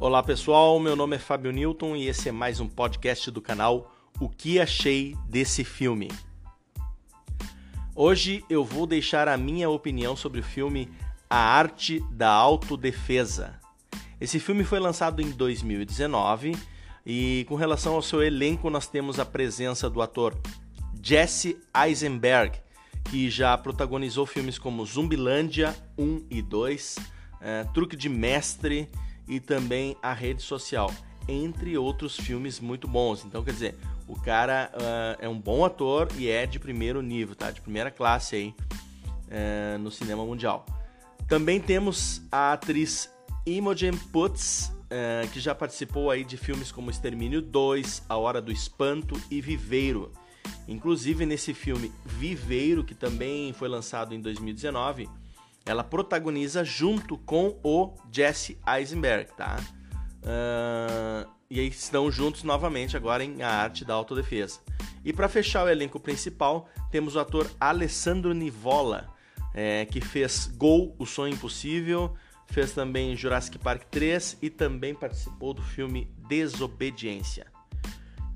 Olá pessoal, meu nome é Fábio Newton e esse é mais um podcast do canal O que achei desse filme. Hoje eu vou deixar a minha opinião sobre o filme A Arte da Autodefesa. Esse filme foi lançado em 2019 e com relação ao seu elenco nós temos a presença do ator Jesse Eisenberg, que já protagonizou filmes como Zumbilândia 1 e 2, é, Truque de Mestre e também A Rede Social, entre outros filmes muito bons. Então, quer dizer, o cara uh, é um bom ator e é de primeiro nível, tá? De primeira classe aí uh, no cinema mundial. Também temos a atriz Imogen Putz, uh, que já participou aí de filmes como Extermínio 2, A Hora do Espanto e Viveiro. Inclusive nesse filme Viveiro, que também foi lançado em 2019, ela protagoniza junto com o Jesse Eisenberg, tá? Uh, e aí estão juntos novamente agora em A Arte da Autodefesa. E para fechar o elenco principal, temos o ator Alessandro Nivola, é, que fez Gol, O Sonho Impossível, fez também Jurassic Park 3 e também participou do filme Desobediência.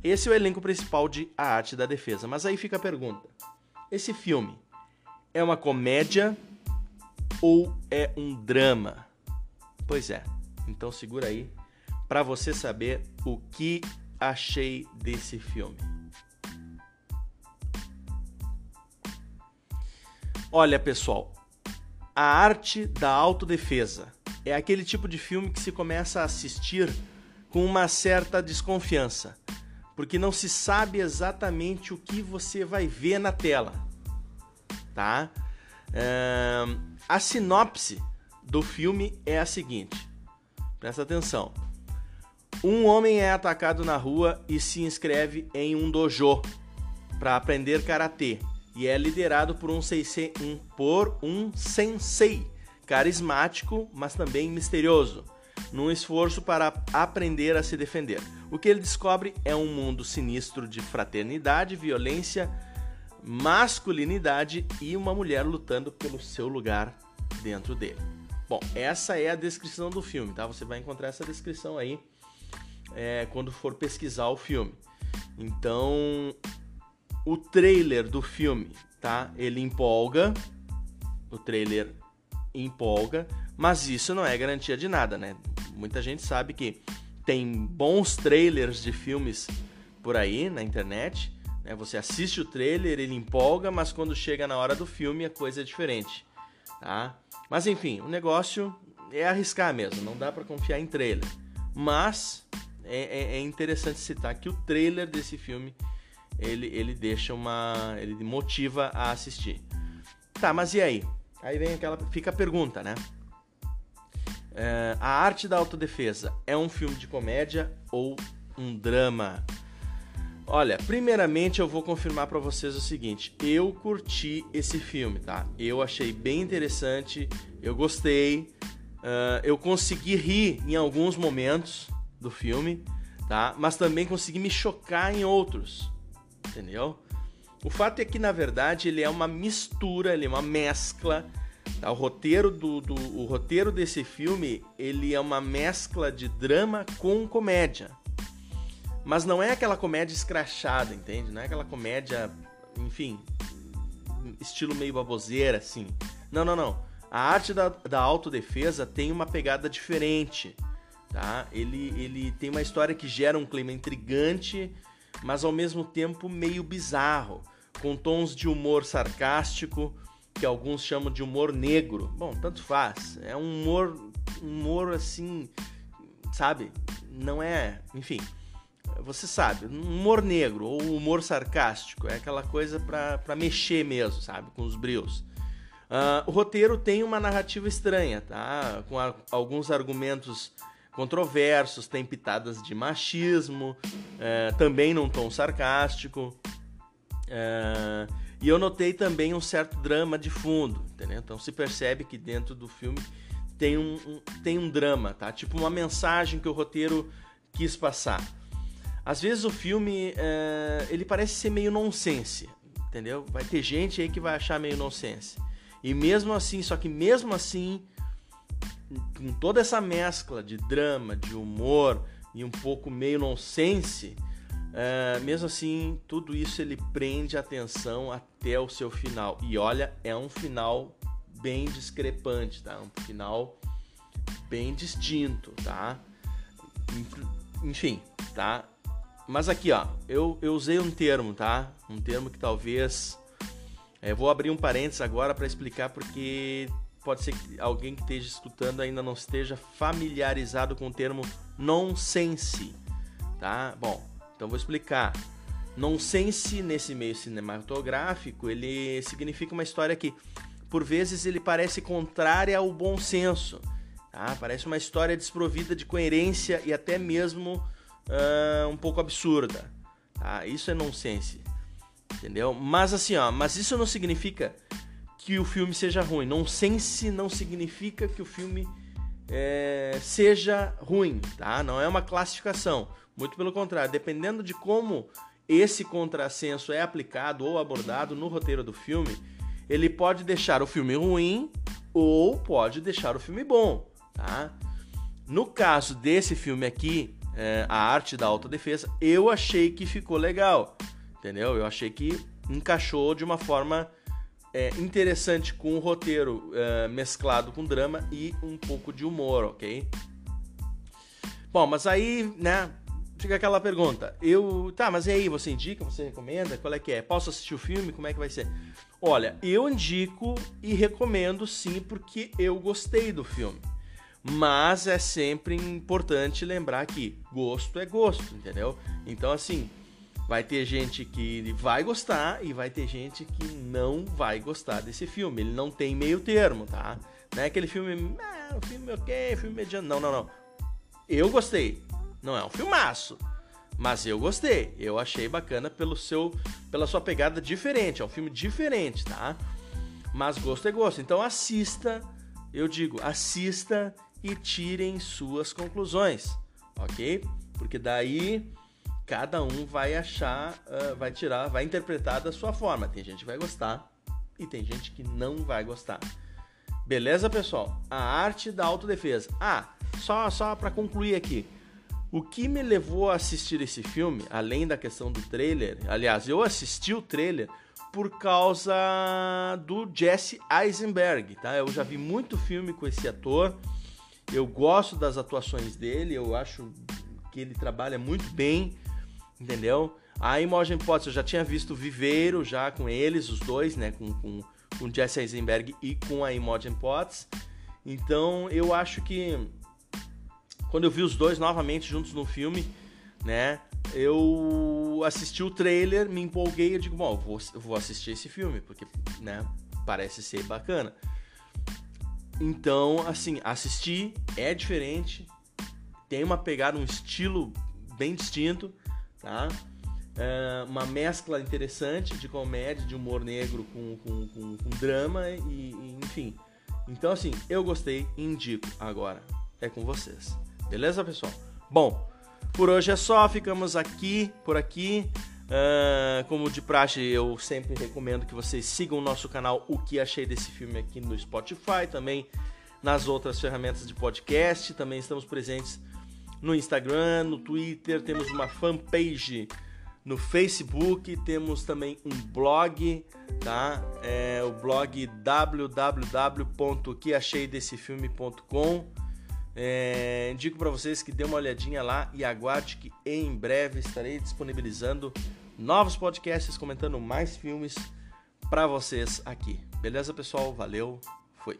Esse é o elenco principal de A Arte da Defesa. Mas aí fica a pergunta: esse filme é uma comédia ou é um drama? Pois é, então segura aí para você saber o que achei desse filme. Olha, pessoal, a arte da autodefesa é aquele tipo de filme que se começa a assistir com uma certa desconfiança, porque não se sabe exatamente o que você vai ver na tela, tá? A sinopse do filme é a seguinte: presta atenção. Um homem é atacado na rua e se inscreve em um dojo para aprender karatê e é liderado por um, sensei, um, por um sensei carismático, mas também misterioso, num esforço para aprender a se defender. O que ele descobre é um mundo sinistro de fraternidade, violência, masculinidade e uma mulher lutando pelo seu lugar dentro dele. Bom, essa é a descrição do filme, tá? Você vai encontrar essa descrição aí é, quando for pesquisar o filme. Então, o trailer do filme, tá? Ele empolga, o trailer empolga, mas isso não é garantia de nada, né? Muita gente sabe que tem bons trailers de filmes por aí na internet né? Você assiste o trailer, ele empolga, mas quando chega na hora do filme a coisa é diferente. Tá? Mas enfim, o negócio é arriscar mesmo, não dá para confiar em trailer. Mas é, é, é, interessante citar que o trailer desse filme ele, ele deixa uma. ele motiva a assistir. Tá, mas e aí? Aí vem aquela. fica a pergunta, né? É, a Arte da Autodefesa é um filme de comédia ou um drama? Olha, primeiramente eu vou confirmar para vocês o seguinte: eu curti esse filme, tá? Eu achei bem interessante, eu gostei, uh, eu consegui rir em alguns momentos do filme, tá? Mas também consegui me chocar em outros, entendeu? O fato é que na verdade ele é uma mistura, ele é uma mescla. Tá? O roteiro do, do o roteiro desse filme ele é uma mescla de drama com comédia. Mas não é aquela comédia escrachada, entende? Não é aquela comédia, enfim, estilo meio baboseira, assim. Não, não, não. A arte da, da autodefesa tem uma pegada diferente, tá? Ele, ele tem uma história que gera um clima intrigante, mas ao mesmo tempo meio bizarro, com tons de humor sarcástico, que alguns chamam de humor negro. Bom, tanto faz. É um humor, humor assim, sabe? Não é, enfim você sabe, humor negro ou humor sarcástico, é aquela coisa para mexer mesmo, sabe, com os brios. Uh, o roteiro tem uma narrativa estranha, tá? Com a, alguns argumentos controversos, tem pitadas de machismo, uh, também num tom sarcástico. Uh, e eu notei também um certo drama de fundo, entendeu? Então se percebe que dentro do filme tem um, um tem um drama, tá? Tipo uma mensagem que o roteiro quis passar. Às vezes o filme é, ele parece ser meio nonsense, entendeu? Vai ter gente aí que vai achar meio nonsense. E mesmo assim, só que mesmo assim com toda essa mescla de drama, de humor e um pouco meio nonsense, uh, mesmo assim, tudo isso ele prende a atenção até o seu final. E olha, é um final bem discrepante, tá? Um final bem distinto, tá? Enfim, tá? Mas aqui, ó, eu, eu usei um termo, tá? Um termo que talvez. É, vou abrir um parênteses agora para explicar porque pode ser que alguém que esteja escutando ainda não esteja familiarizado com o termo nonsense, tá? Bom, então vou explicar. Nonsense nesse meio cinematográfico, ele significa uma história que por vezes ele parece contrária ao bom senso, tá? Parece uma história desprovida de coerência e até mesmo uh, um pouco absurda, tá? Isso é nonsense, entendeu? Mas assim, ó, mas isso não significa que o filme seja ruim. Nonsense não significa que o filme é, seja ruim, tá? Não é uma classificação. Muito pelo contrário, dependendo de como esse contrassenso é aplicado ou abordado no roteiro do filme, ele pode deixar o filme ruim ou pode deixar o filme bom, tá? No caso desse filme aqui, é, a arte da autodefesa, eu achei que ficou legal, entendeu? Eu achei que encaixou de uma forma é, interessante com o roteiro é, mesclado com drama e um pouco de humor, ok? Bom, mas aí, né, fica aquela pergunta. Eu, tá, mas e aí, você indica, você recomenda? Qual é que é? Posso assistir o filme? Como é que vai ser? Olha, eu indico e recomendo sim, porque eu gostei do filme. Mas é sempre importante lembrar que gosto é gosto, entendeu? Então, assim, vai ter gente que vai gostar e vai ter gente que não vai gostar desse filme. Ele não tem meio termo, tá? Não é aquele filme, ah, filme ok, filme mediano. Não, não, não. Eu gostei. Não é um filmaço, mas eu gostei. Eu achei bacana pelo seu, pela sua pegada diferente. É um filme diferente, tá? Mas gosto é gosto. Então assista, eu digo, assista e tirem suas conclusões, ok? Porque daí cada um vai achar, uh, vai tirar, vai interpretar da sua forma. Tem gente que vai gostar e tem gente que não vai gostar. Beleza, pessoal? A arte da autodefesa. Ah, só só para concluir aqui. O que me levou a assistir esse filme, além da questão do trailer, aliás, eu assisti o trailer por causa do Jesse Eisenberg, tá? Eu já vi muito filme com esse ator. Eu gosto das atuações dele, eu acho que ele trabalha muito bem entendeu? A Imogen Potts eu já tinha visto Viveiro já com eles, os dois, né? Com, com, com Jesse Eisenberg e com a Imogen Potts. Então eu acho que quando eu vi os dois novamente juntos no filme, né? Eu assisti o trailer, me empolguei, eu digo, bom, eu vou, eu vou assistir esse filme, porque, né, parece ser bacana. Então, assim, assisti, é diferente, tem uma pegada, um estilo bem distinto tá? É uma mescla interessante de comédia, de humor negro com, com, com, com drama e, e, enfim. Então, assim, eu gostei indico agora. É com vocês. Beleza, pessoal? Bom, por hoje é só. Ficamos aqui, por aqui. Uh, como de praxe, eu sempre recomendo que vocês sigam o nosso canal O Que Achei Desse Filme aqui no Spotify, também nas outras ferramentas de podcast. Também estamos presentes no Instagram, no Twitter, temos uma fanpage no Facebook, temos também um blog, tá? É o blog www.queacheidessefilme.com. É, indico para vocês que dê uma olhadinha lá e aguarde que em breve estarei disponibilizando novos podcasts comentando mais filmes para vocês aqui. Beleza, pessoal? Valeu, fui.